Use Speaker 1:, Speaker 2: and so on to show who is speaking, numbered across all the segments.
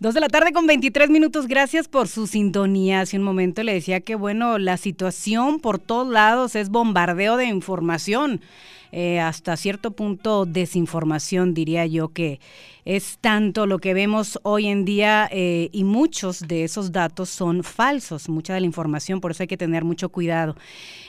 Speaker 1: Dos de la tarde con 23 minutos. Gracias por su sintonía. Hace un momento le decía que, bueno, la situación por todos lados es bombardeo de información. Eh, hasta cierto punto desinformación, diría yo, que es tanto lo que vemos hoy en día eh, y muchos de esos datos son falsos, mucha de la información, por eso hay que tener mucho cuidado.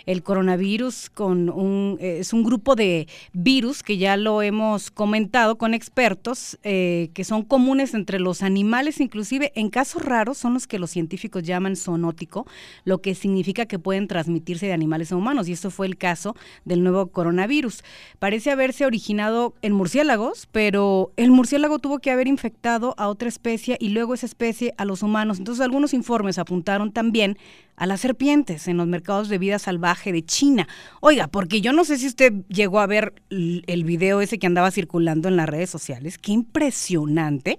Speaker 1: El coronavirus con un, eh, es un grupo de virus que ya lo hemos comentado con expertos, que son comunes entre los animales, inclusive en casos raros son los que los científicos llaman zoonótico, lo que significa que pueden transmitirse de animales a humanos, y eso fue el caso del nuevo coronavirus. Parece haberse originado en murciélagos, pero el murciélago tuvo que haber infectado a otra especie y luego esa especie a los humanos. Entonces algunos informes apuntaron también a las serpientes en los mercados de vida salvaje de China. Oiga, porque yo no sé si usted llegó a ver el video ese que andaba circulando en las redes sociales. Qué impresionante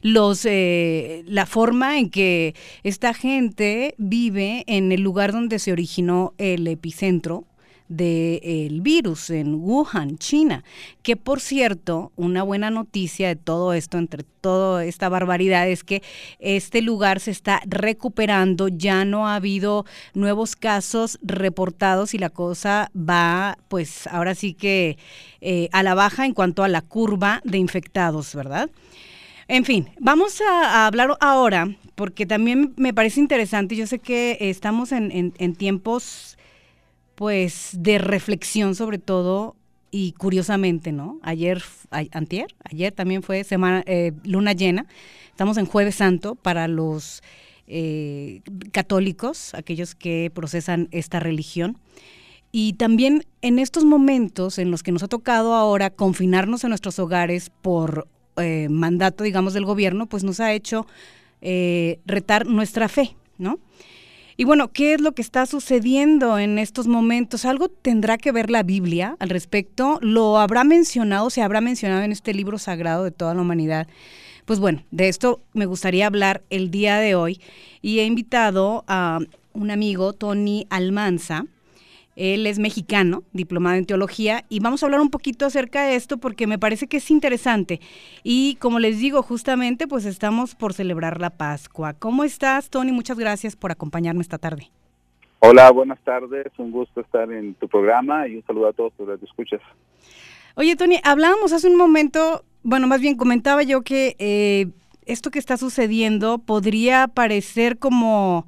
Speaker 1: los eh, la forma en que esta gente vive en el lugar donde se originó el epicentro del virus en Wuhan, China. Que por cierto, una buena noticia de todo esto, entre toda esta barbaridad, es que este lugar se está recuperando, ya no ha habido nuevos casos reportados y la cosa va, pues ahora sí que eh, a la baja en cuanto a la curva de infectados, ¿verdad? En fin, vamos a, hablar ahora, porque también me parece interesante, yo sé que estamos en tiempos pues de reflexión sobre todo y curiosamente, ¿no? Ayer, antier, ayer también fue semana eh, luna llena. Estamos en Jueves Santo para los eh, católicos, aquellos que procesan esta religión. Y también en estos momentos en los que nos ha tocado ahora confinarnos en nuestros hogares por eh, mandato, digamos, del gobierno, pues nos ha hecho retar nuestra fe, ¿no? Y bueno, ¿qué es lo que está sucediendo en estos momentos? ¿Algo tendrá que ver la Biblia al respecto? ¿Lo habrá mencionado, se habrá mencionado en este libro sagrado de toda la humanidad? Pues bueno, de esto me gustaría hablar el día de hoy y he invitado a un amigo, Tony Almanza, él es mexicano, diplomado en teología, y vamos a hablar un poquito acerca de esto porque me parece que es interesante. Y como les digo, justamente pues estamos por celebrar la Pascua. ¿Cómo estás, Tony? Muchas gracias por acompañarme esta tarde.
Speaker 2: Hola, buenas tardes. Un gusto estar en tu programa y un saludo a todos los que escuchas.
Speaker 1: Oye, Tony, hablábamos hace un momento, bueno, más bien comentaba yo que eh, esto que está sucediendo podría parecer como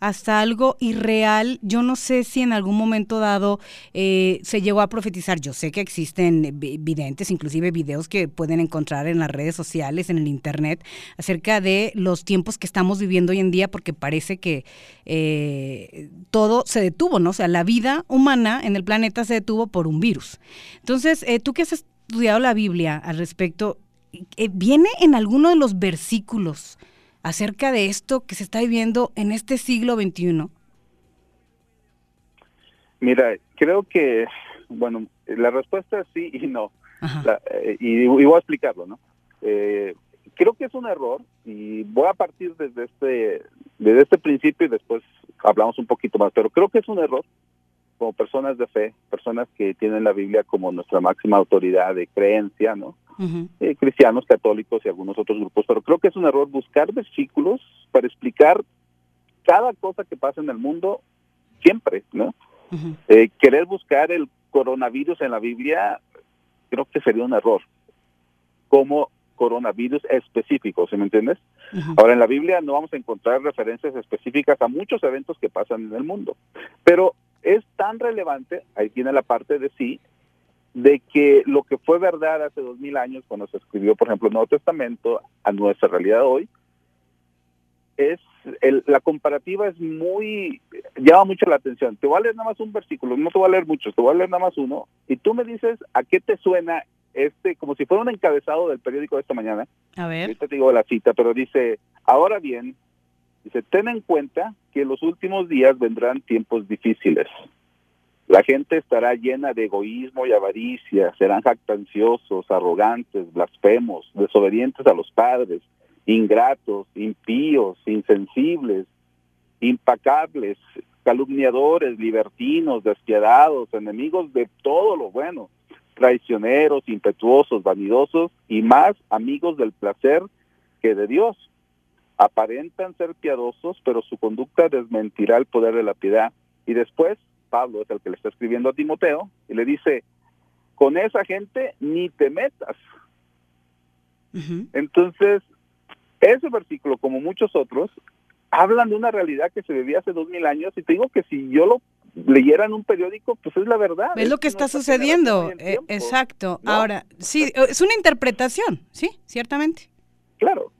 Speaker 1: hasta algo irreal. Yo no sé si en algún momento dado eh, se llegó a profetizar. Yo sé que existen videntes, inclusive videos que pueden encontrar en las redes sociales, en el Internet, acerca de los tiempos que estamos viviendo hoy en día, porque parece que eh, todo se detuvo, ¿no? O sea, la vida humana en el planeta se detuvo por un virus. Entonces, eh, tú que has estudiado la Biblia al respecto, ¿viene en alguno de los versículos? Acerca de esto que se está viviendo en este siglo XXI?
Speaker 2: Mira, creo que, bueno, la respuesta es sí y no. Eh, y, voy a explicarlo, ¿no? Eh, creo que es un error y voy a partir desde este, desde este principio y después hablamos un poquito más, pero creo que es un error como personas de fe, personas que tienen la Biblia como nuestra máxima autoridad de creencia, ¿no? Eh, cristianos, católicos y algunos otros grupos, pero creo que es un error buscar versículos para explicar cada cosa que pasa en el mundo siempre, ¿no? Eh, querer buscar el coronavirus en la Biblia creo que sería un error, como coronavirus específico, ¿se me entiendes? Ahora, en la Biblia no vamos a encontrar referencias específicas a muchos eventos que pasan en el mundo, pero es tan relevante, ahí tiene la parte de sí, de que lo que fue verdad hace dos mil años cuando se escribió, por ejemplo, el Nuevo Testamento, a nuestra realidad hoy, es la comparativa es muy, llama mucho la atención. Te voy a leer nada más un versículo, no te voy a leer muchos, te voy a leer nada más uno, y tú me dices a qué te suena este, como si fuera un encabezado del periódico de esta mañana.
Speaker 1: A ver.
Speaker 2: Ahorita te digo la cita, pero dice, ahora bien, dice, ten en cuenta que en los últimos días vendrán tiempos difíciles. La gente estará llena de egoísmo y avaricia, serán jactanciosos, arrogantes, blasfemos, desobedientes a los padres, ingratos, impíos, insensibles, impacables, calumniadores, libertinos, despiadados, enemigos de todo lo bueno, traicioneros, impetuosos, vanidosos y más amigos del placer que de Dios. aparentan ser piadosos, pero su conducta desmentirá el poder de la piedad. Y después, Pablo es el que le está escribiendo a Timoteo y le dice, con esa gente ni te metas. Entonces, ese versículo, como muchos otros, hablan de una realidad que se vivía hace dos mil años y te digo que si yo lo leyera en un periódico, pues es la verdad.
Speaker 1: Es, lo que está sucediendo, eh, exacto. Ahora, sí, es una interpretación, sí, ciertamente.
Speaker 2: Claro,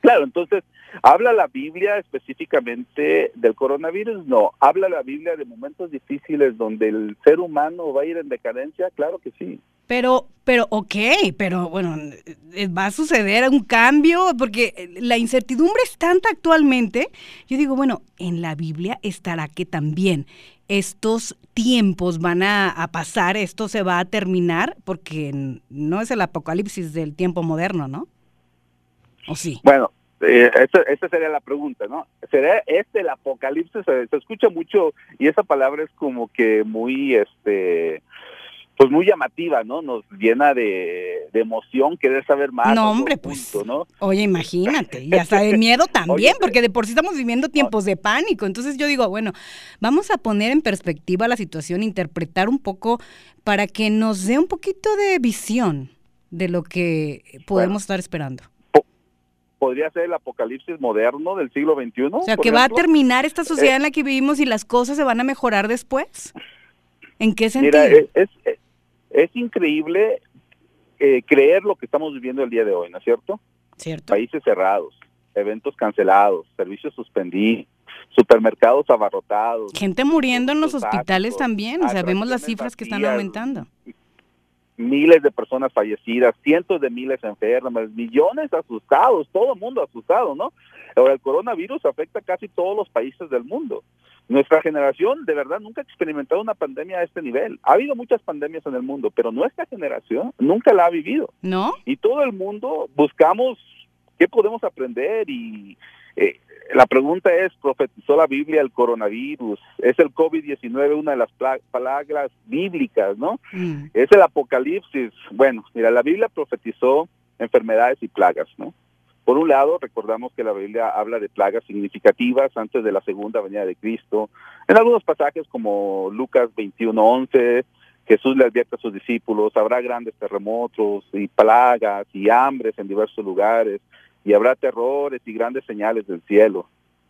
Speaker 2: claro, entonces, ¿habla la Biblia específicamente del coronavirus? No, ¿habla la Biblia de momentos difíciles donde el ser humano va a ir en decadencia? Claro que sí.
Speaker 1: Pero, pero, ok, pero bueno, eh, va a suceder un cambio porque la incertidumbre es tanta actualmente. Yo digo, bueno, en la Biblia estará que también estos tiempos van a, pasar, esto se va a terminar, porque no es el apocalipsis del tiempo moderno, ¿no? ¿O sí?
Speaker 2: Bueno, eh, esa, sería la pregunta, ¿no? ¿Será este el apocalipsis? Se, se, escucha mucho y esa palabra es como que muy, este, pues muy llamativa, ¿no? Nos llena de, emoción querer saber más.
Speaker 1: No, hombre, pues. ¿no? Oye, imagínate, y hasta de miedo también, porque de por sí estamos viviendo tiempos de pánico. Entonces yo digo, bueno, vamos a poner en perspectiva la situación, interpretar un poco para que nos dé un poquito de visión de lo que podemos estar esperando
Speaker 2: podría ser el apocalipsis moderno del siglo XXI.
Speaker 1: O sea, que va a terminar esta sociedad eh, en la que vivimos y las cosas se van a mejorar después. ¿En qué sentido?
Speaker 2: Mira, es, es increíble eh, creer lo que estamos viviendo el día de hoy, ¿no es cierto?
Speaker 1: Cierto.
Speaker 2: Países cerrados, eventos cancelados, servicios suspendidos, supermercados abarrotados.
Speaker 1: Gente muriendo en los hospitales también, o sea, vemos las cifras que están aumentando.
Speaker 2: Miles de personas fallecidas, cientos de miles enfermas, millones asustados, todo el mundo asustado, ¿no? Ahora, el coronavirus afecta a casi todos los países del mundo. Nuestra generación de verdad nunca ha experimentado una pandemia a este nivel. Ha habido muchas pandemias en el mundo, pero nuestra generación nunca la ha vivido.
Speaker 1: ¿No?
Speaker 2: Y todo el mundo buscamos qué podemos aprender y eh, la pregunta es, ¿profetizó la Biblia el coronavirus? ¿Es el COVID-19 una de las palabras bíblicas, no? Mm. ¿Es el apocalipsis? Bueno, mira, la Biblia profetizó enfermedades y plagas, ¿no? Por un lado, recordamos que la Biblia habla de plagas significativas antes de la segunda venida de Cristo. En algunos pasajes como Lucas 21:11, Jesús le advierte a sus discípulos, habrá grandes terremotos y plagas y hambres en diversos lugares y habrá terrores y grandes señales del cielo.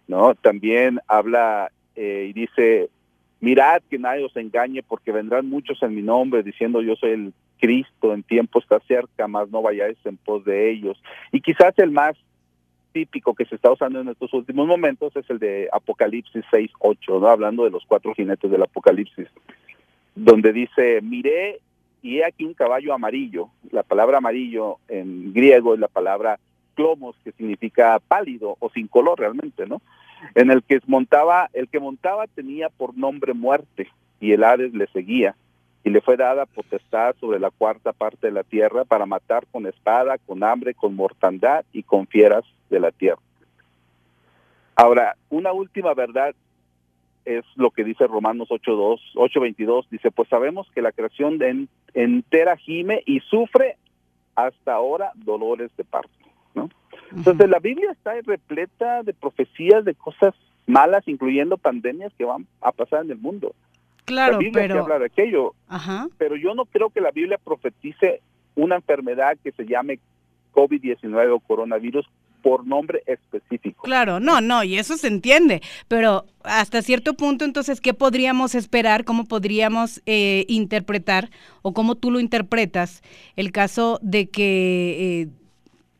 Speaker 2: ¿no? También habla eh, y dice, mirad que nadie os engañe porque vendrán muchos en mi nombre diciendo yo soy el Cristo en tiempo está cerca, más no vayáis en pos de ellos. Y quizás el más típico que se está usando en estos últimos momentos es el de Apocalipsis 6, 8, ¿no? hablando de los cuatro jinetes del Apocalipsis, donde dice, miré y he aquí un caballo amarillo. La palabra amarillo en griego es la palabra clomos, que significa pálido o sin color realmente, ¿no? En el que montaba, el que montaba tenía por nombre muerte y el Hades le seguía y le fue dada potestad sobre la cuarta parte de la tierra para matar con espada, con hambre, con mortandad y con fieras de la tierra. Ahora, una última verdad es lo que dice Romanos 8.2, 8.22, dice, pues sabemos que la creación entera gime y sufre hasta ahora dolores de parto, ¿no? Entonces la Biblia está repleta de profecías de cosas malas, incluyendo pandemias que van a pasar en el mundo.
Speaker 1: Claro, pero...
Speaker 2: habla de aquello. Pero yo no creo que la Biblia profetice una enfermedad que se llame COVID-19 o coronavirus por nombre específico.
Speaker 1: Claro, no, no, y eso se entiende, pero hasta cierto punto, entonces, ¿qué podríamos esperar? ¿Cómo podríamos eh, interpretar o cómo tú lo interpretas el caso de que, eh,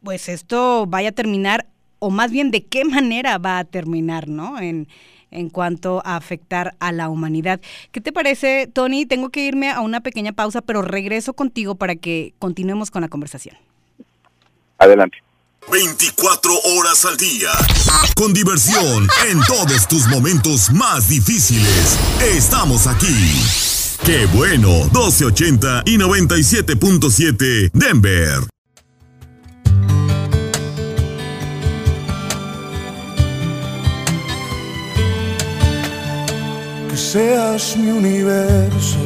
Speaker 1: pues, esto vaya a terminar, o más bien, de qué manera va a terminar, ¿no? En, en cuanto a afectar a la humanidad. ¿Qué te parece, Tony? Tengo que irme a una pequeña pausa, pero regreso contigo para que continuemos con la conversación.
Speaker 2: Adelante.
Speaker 3: 24 horas al día. Con diversión en todos tus momentos más difíciles. Estamos aquí. Qué bueno, 1280 y 97.7 Denver.
Speaker 4: Seas mi universo.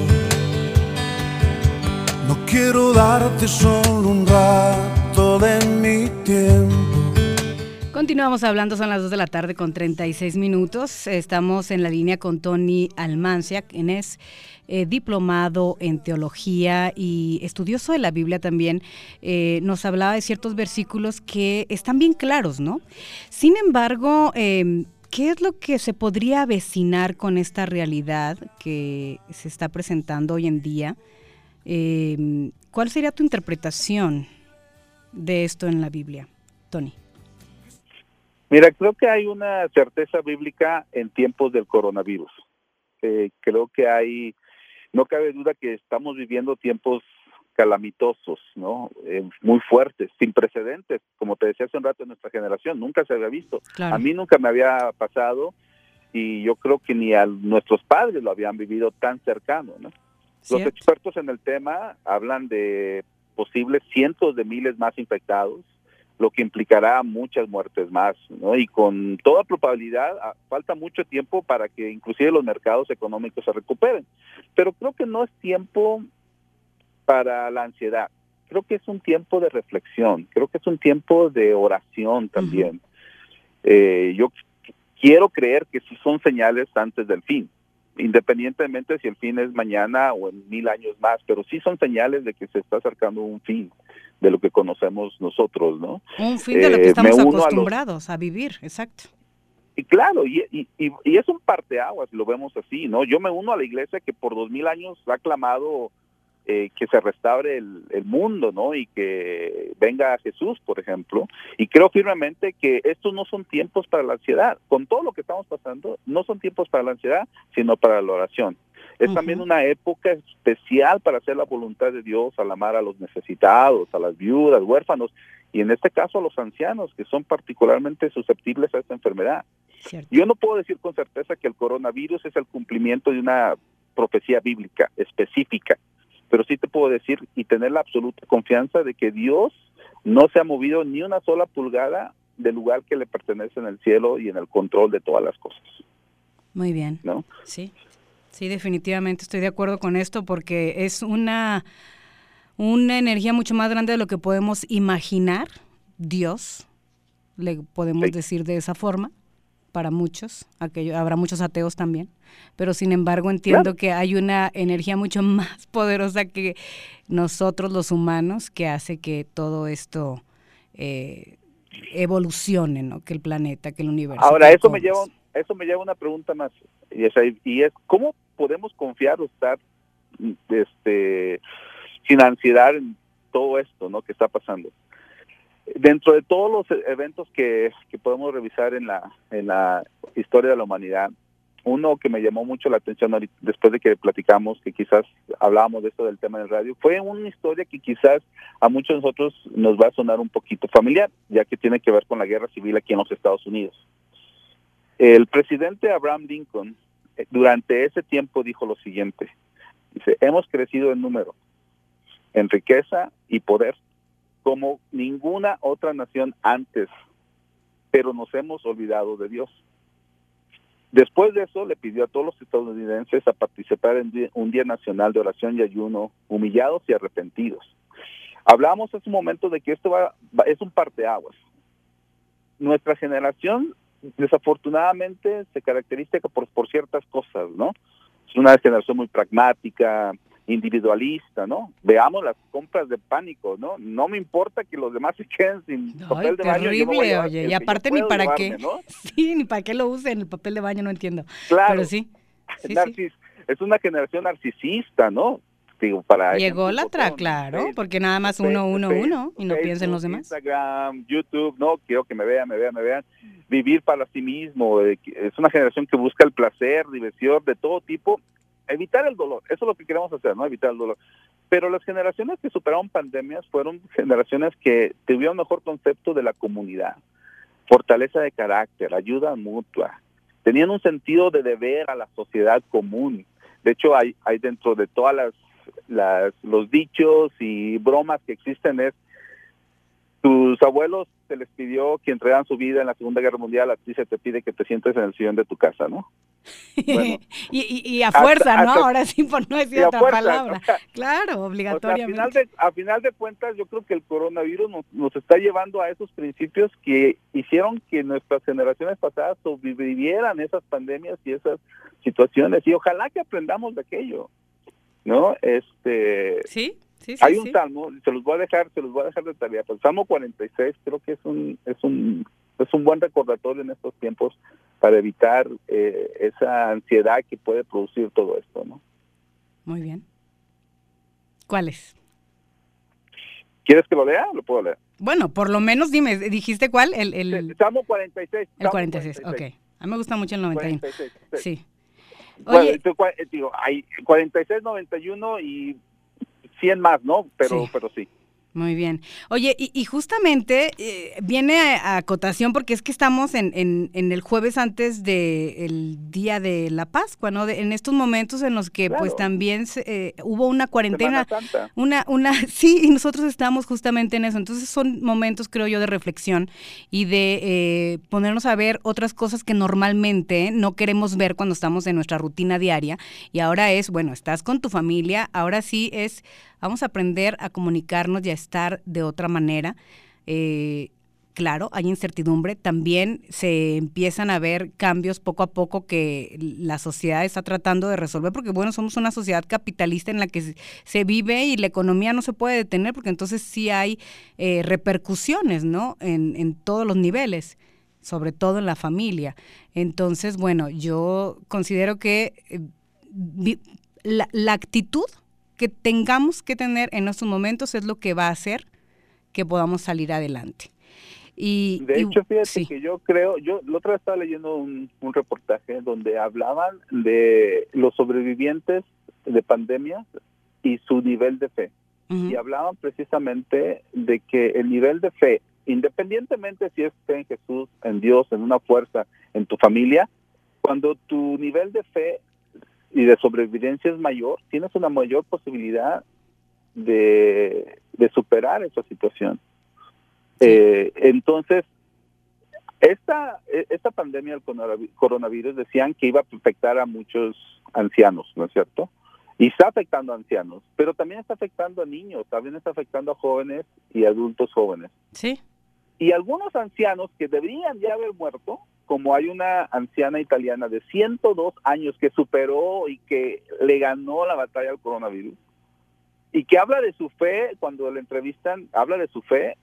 Speaker 4: No quiero darte solo un rato de mi tiempo
Speaker 1: Continuamos hablando, son las 2 de la tarde con 36 minutos. Estamos en la línea con Tony Almancia, quien es eh, diplomado en teología y estudioso de la Biblia también. Eh, nos hablaba de ciertos versículos que están bien claros, ¿no? Sin embargo, em, ¿qué es lo que se podría avecinar con esta realidad que se está presentando hoy en día? Em, ¿Cuál sería tu interpretación de esto en la Biblia, Tony?
Speaker 2: Mira, creo que hay una certeza bíblica en tiempos del coronavirus. Eh, creo que hay, no cabe duda que estamos viviendo tiempos calamitosos, ¿no? Eh, muy fuertes, sin precedentes, como te decía hace un rato en nuestra generación, nunca se había visto. A mí nunca me había pasado y yo creo que ni a nuestros padres lo habían vivido tan cercano, ¿no? Los expertos en el tema hablan de posibles cientos de miles más infectados, lo que implicará muchas muertes más, ¿no? Y con toda probabilidad ah, falta mucho tiempo para que inclusive los mercados económicos se recuperen. Pero creo que no es tiempo para la ansiedad. Creo que es un tiempo de reflexión, creo que es un tiempo de oración también. Eh, yo quiero creer que sí son señales antes del fin, independientemente si el fin es mañana o en mil años más, pero sí son señales de que se está acercando un fin de lo que conocemos nosotros, ¿no?
Speaker 1: Un fin de lo que eh, estamos acostumbrados a, vivir, exacto.
Speaker 2: Y claro, y, y, y, es un parteaguas, lo vemos así, ¿no? Yo me uno a la iglesia que por dos mil años ha clamado eh, que se restaure el, el, mundo, ¿no? Y que venga Jesús, por ejemplo. Y creo firmemente que estos no son tiempos para la ansiedad. Con todo lo que estamos pasando, no son tiempos para la ansiedad, sino para la oración. Es también una época especial para hacer la voluntad de Dios, al amar a los necesitados, a las viudas, huérfanos y en este caso a los ancianos, que son particularmente susceptibles a esta enfermedad. Yo no puedo decir con certeza que el coronavirus es el cumplimiento de una profecía bíblica específica, pero sí te puedo decir y tener la absoluta confianza de que Dios no se ha movido ni una sola pulgada del lugar que le pertenece en el cielo y en el control de todas las cosas.
Speaker 1: Muy bien.
Speaker 2: ¿No?
Speaker 1: Sí. Sí, definitivamente estoy de acuerdo con esto porque es una, una energía mucho más grande de lo que podemos imaginar. Dios, le podemos decir de esa forma, para muchos, aquello, habrá muchos ateos también, pero sin embargo entiendo que hay una energía mucho más poderosa que nosotros los humanos que hace que todo esto eh, evolucione, ¿no? que el planeta, que el universo.
Speaker 2: Ahora, eso me, lleva, eso me lleva a una pregunta más, y es, y es ¿cómo podemos confiar o estar este, sin ansiedad en todo esto ¿no? que está pasando. Dentro de todos los eventos que, podemos revisar en la, historia de la humanidad, uno que me llamó mucho la atención después de que platicamos, que quizás hablábamos de esto del tema en radio, fue una historia que quizás a muchos de nosotros nos va a sonar un poquito familiar, ya que tiene que ver con la guerra civil aquí en los Estados Unidos. El presidente Abraham Lincoln durante ese tiempo dijo lo siguiente, dice, hemos crecido en número, en riqueza y poder, como ninguna otra nación antes, pero nos hemos olvidado de Dios. Después de eso, le pidió a todos los estadounidenses a participar en un día nacional de oración y ayuno, humillados y arrepentidos. Hablamos hace un momento de que esto va, es un parteaguas. Nuestra generación desafortunadamente se caracteriza por, por ciertas cosas, ¿no? Es una generación muy pragmática, individualista, ¿no? Veamos las compras de pánico, ¿no? No me importa que los demás se queden sin papel de baño.
Speaker 1: Terrible, oye, y aparte ni para qué. Sí, ni para qué lo usen el papel de baño, no entiendo.
Speaker 2: Claro.
Speaker 1: Pero sí.
Speaker 2: Es una generación narcisista, ¿no? para
Speaker 1: Llegó la tra, claro, porque nada más uno, uno, uno, y no piensen los demás.
Speaker 2: Instagram, YouTube, no, quiero que me vean, me vean, me vean. Vivir para sí mismo, es una generación que busca el placer, diversión de todo tipo, evitar el dolor, eso es lo que queremos hacer, ¿no? Evitar el dolor. Pero las generaciones que superaron pandemias fueron generaciones que tuvieron mejor concepto de la comunidad, fortaleza de carácter, ayuda mutua, tenían un sentido de deber a la sociedad común. De hecho, hay, hay dentro de todas las las, los dichos y bromas que existen es tus abuelos se les pidió que entregaran su vida en la Segunda Guerra Mundial, a ti se te pide que te sientes en el sillón de tu casa, ¿no?
Speaker 1: y, a fuerza, ¿no? Ahora sí, por no decir otra palabra. claro, obligatoriamente.
Speaker 2: a, final de, a, final de, cuentas, yo creo que el coronavirus nos, nos, está llevando a esos principios que hicieron que nuestras generaciones pasadas sobrevivieran esas pandemias y esas situaciones. Y ojalá que aprendamos de aquello, ¿no? Este.
Speaker 1: Sí.
Speaker 2: Hay un salmo, se los voy a dejar, se los voy a dejar de tarea, pero el Salmo 46 creo que es un es un es un buen recordatorio en estos tiempos para evitar eh, esa ansiedad que puede producir todo esto, ¿no?
Speaker 1: Muy bien. ¿Cuáles?
Speaker 2: ¿Quieres que lo lea? Lo puedo leer.
Speaker 1: Bueno, por lo menos dime, ¿dijiste cuál? El,
Speaker 2: el... Salmo 46.
Speaker 1: El 46, ok. A mí me gusta mucho el 91. 46, sí.
Speaker 2: Oye, eh, digo, hay 46, 91 y 100 más, ¿no? Pero, pero sí.
Speaker 1: Muy bien. Oye, y, justamente eh, viene a, acotación porque es que estamos en, en, el jueves antes del Día de la Pascua, ¿no? en estos momentos en los que pues también eh, hubo una cuarentena. Una, una, sí, y nosotros estamos justamente en eso. Entonces son momentos, creo yo, de reflexión y de eh, ponernos a ver otras cosas que normalmente no queremos ver cuando estamos en nuestra rutina diaria. Y ahora es, bueno, estás con tu familia, ahora sí es Vamos a aprender a comunicarnos y a estar de otra manera. Eh, claro, hay incertidumbre, también se empiezan a ver cambios poco a poco que la sociedad está tratando de resolver, porque bueno, somos una sociedad capitalista en la que se vive y la economía no se puede detener, porque entonces sí hay eh, repercusiones, ¿no? En, todos los niveles sobre todo en la familia. Entonces, bueno, yo considero que eh, la actitud que tengamos que tener en estos momentos es lo que va a hacer que podamos salir adelante. Y,
Speaker 2: de hecho, fíjate que yo creo, yo la otra vez estaba leyendo un, reportaje donde hablaban de los sobrevivientes de pandemia y su nivel de fe. Y hablaban precisamente de que el nivel de fe, independientemente si es fe en Jesús, en Dios, en una fuerza, en tu familia, cuando tu nivel de fe y de sobrevivencia es mayor, tienes una mayor posibilidad de, superar esa situación. Eh, entonces, esta, esta pandemia del coronavirus decían que iba a afectar a muchos ancianos, ¿no es cierto? Y está afectando a ancianos, pero también está afectando a niños, también está afectando a jóvenes y adultos jóvenes.
Speaker 1: Sí.
Speaker 2: Y algunos ancianos que deberían ya haber muerto, como hay una anciana italiana de 102 años que superó y que le ganó la batalla al coronavirus y que habla de su fe cuando le entrevistan, habla de su fe,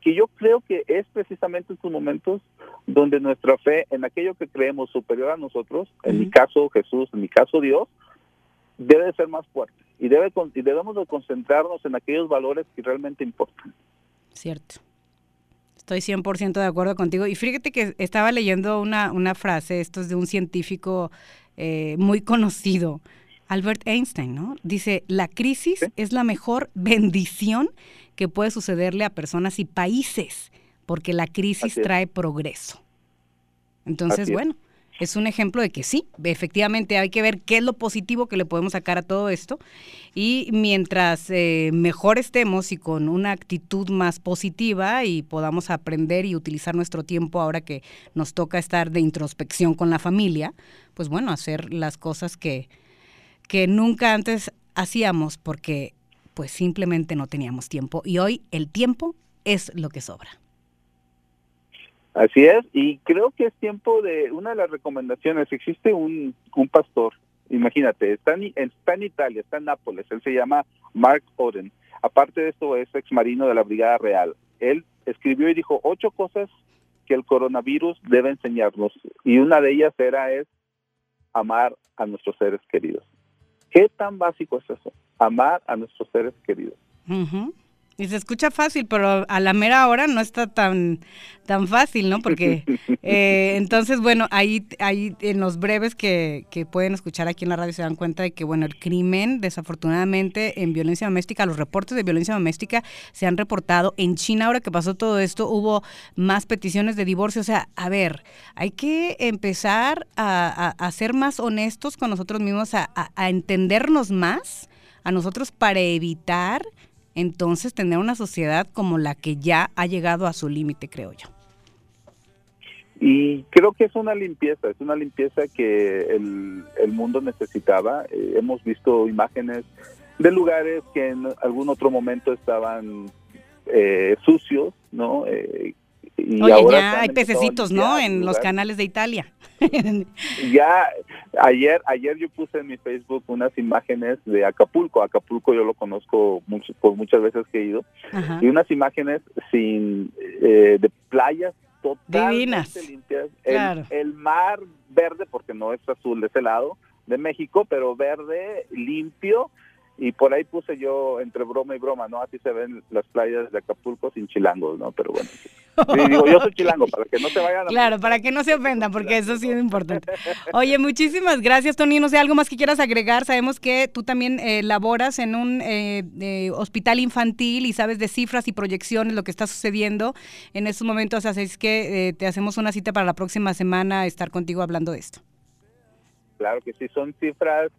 Speaker 2: que yo creo que es precisamente estos momentos donde nuestra fe en aquello que creemos superior a nosotros, en mi caso Jesús, en mi caso Dios, debe ser más fuerte y, debe, y debemos de concentrarnos en aquellos valores que realmente importan.
Speaker 1: Cierto. Estoy 100% de acuerdo contigo. Y fíjate que estaba leyendo una, una frase, esto es de un científico eh, muy conocido, Albert Einstein, ¿no? Dice, la crisis es la mejor bendición que puede sucederle a personas y países, porque la crisis trae progreso. Entonces, bueno, es un ejemplo de que sí, efectivamente hay que ver qué es lo positivo que le podemos sacar a todo esto y mientras eh, mejor estemos y con una actitud más positiva y podamos aprender y utilizar nuestro tiempo ahora que nos toca estar de introspección con la familia, pues bueno, hacer las cosas que, que nunca antes hacíamos porque pues simplemente no teníamos tiempo y hoy el tiempo es lo que sobra.
Speaker 2: Así es, y creo que es tiempo de una de las recomendaciones. Existe un, un pastor, imagínate, está en, está en Italia, está en Nápoles, él se llama Mark Oden. Aparte de esto, es ex marino de la Brigada Real. Él escribió y dijo ocho cosas que el coronavirus debe enseñarnos, y una de ellas era es amar a nuestros seres queridos. ¿Qué tan básico es eso? Amar a nuestros seres queridos.
Speaker 1: Y se escucha fácil, pero a la mera hora no está tan, tan fácil, ¿no? Porque eh, entonces, bueno, ahí, ahí en los breves que, que, pueden escuchar aquí en la radio se dan cuenta de que, bueno, el crimen, desafortunadamente, en violencia doméstica, los reportes de violencia doméstica se han reportado. En China, ahora que pasó todo esto, hubo más peticiones de divorcio. O sea, a ver, hay que empezar a, a, ser más honestos con nosotros mismos, a, a entendernos más a nosotros para evitar entonces tener una sociedad como la que ya ha llegado a su límite, creo yo.
Speaker 2: Y creo que es una limpieza, es una limpieza que el, mundo necesitaba. Eh, hemos visto imágenes de lugares que en algún otro momento estaban eh, sucios, ¿no? Eh,
Speaker 1: y Oye, ahora ya hay pececitos, ¿no? En los canales de Italia.
Speaker 2: ya ayer ayer yo puse en mi Facebook unas imágenes de Acapulco. Acapulco yo lo conozco mucho, por muchas veces que he ido. Y unas imágenes sin eh, de playas totalmente limpias. El, mar verde, porque no es azul de ese lado de México, pero verde, limpio. Y por ahí puse yo entre broma y broma, ¿no? Así se ven las playas de Acapulco sin chilangos, ¿no? Pero bueno. digo, yo soy chilango, para que no se vayan a...
Speaker 1: Claro, para que no se ofendan, porque eso sí es importante. Oye, muchísimas gracias, Tony. No sé, algo más que quieras agregar. Sabemos que tú también eh, laboras en un eh, hospital infantil y sabes de cifras y proyecciones, lo que está sucediendo en estos momentos. Así es que eh, te hacemos una cita para la próxima semana estar contigo hablando de esto.
Speaker 2: Claro que sí, son cifras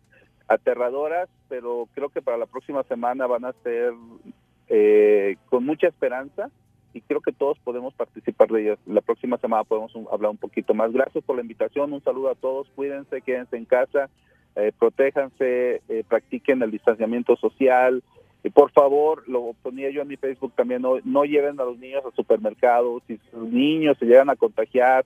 Speaker 2: aterradoras, pero creo que para la próxima semana van a ser eh, con mucha esperanza y creo que todos podemos participar de ellas. La próxima semana podemos hablar un poquito más. Gracias por la invitación, un saludo a todos, cuídense, quédense en casa, eh, protéjanse, eh, practiquen el distanciamiento social. Y por favor, lo ponía yo en mi Facebook también, no, no lleven a los niños al supermercado, si sus niños se llegan a contagiar,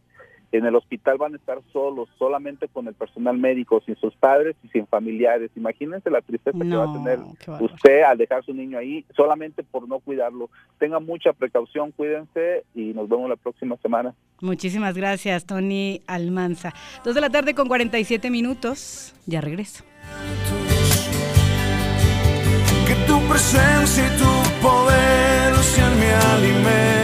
Speaker 2: en el hospital van a estar solos, solamente con el personal médico, sin sus padres y sin familiares. Imagínense la tristeza que va a tener usted al dejar su niño ahí, solamente por no cuidarlo. Tenga mucha precaución, cuídense y nos vemos la próxima semana.
Speaker 1: Muchísimas gracias, Tony Almanza. Dos de la tarde con 47 minutos. Ya regreso.
Speaker 4: Que tu presencia y tu poder sean mi alimento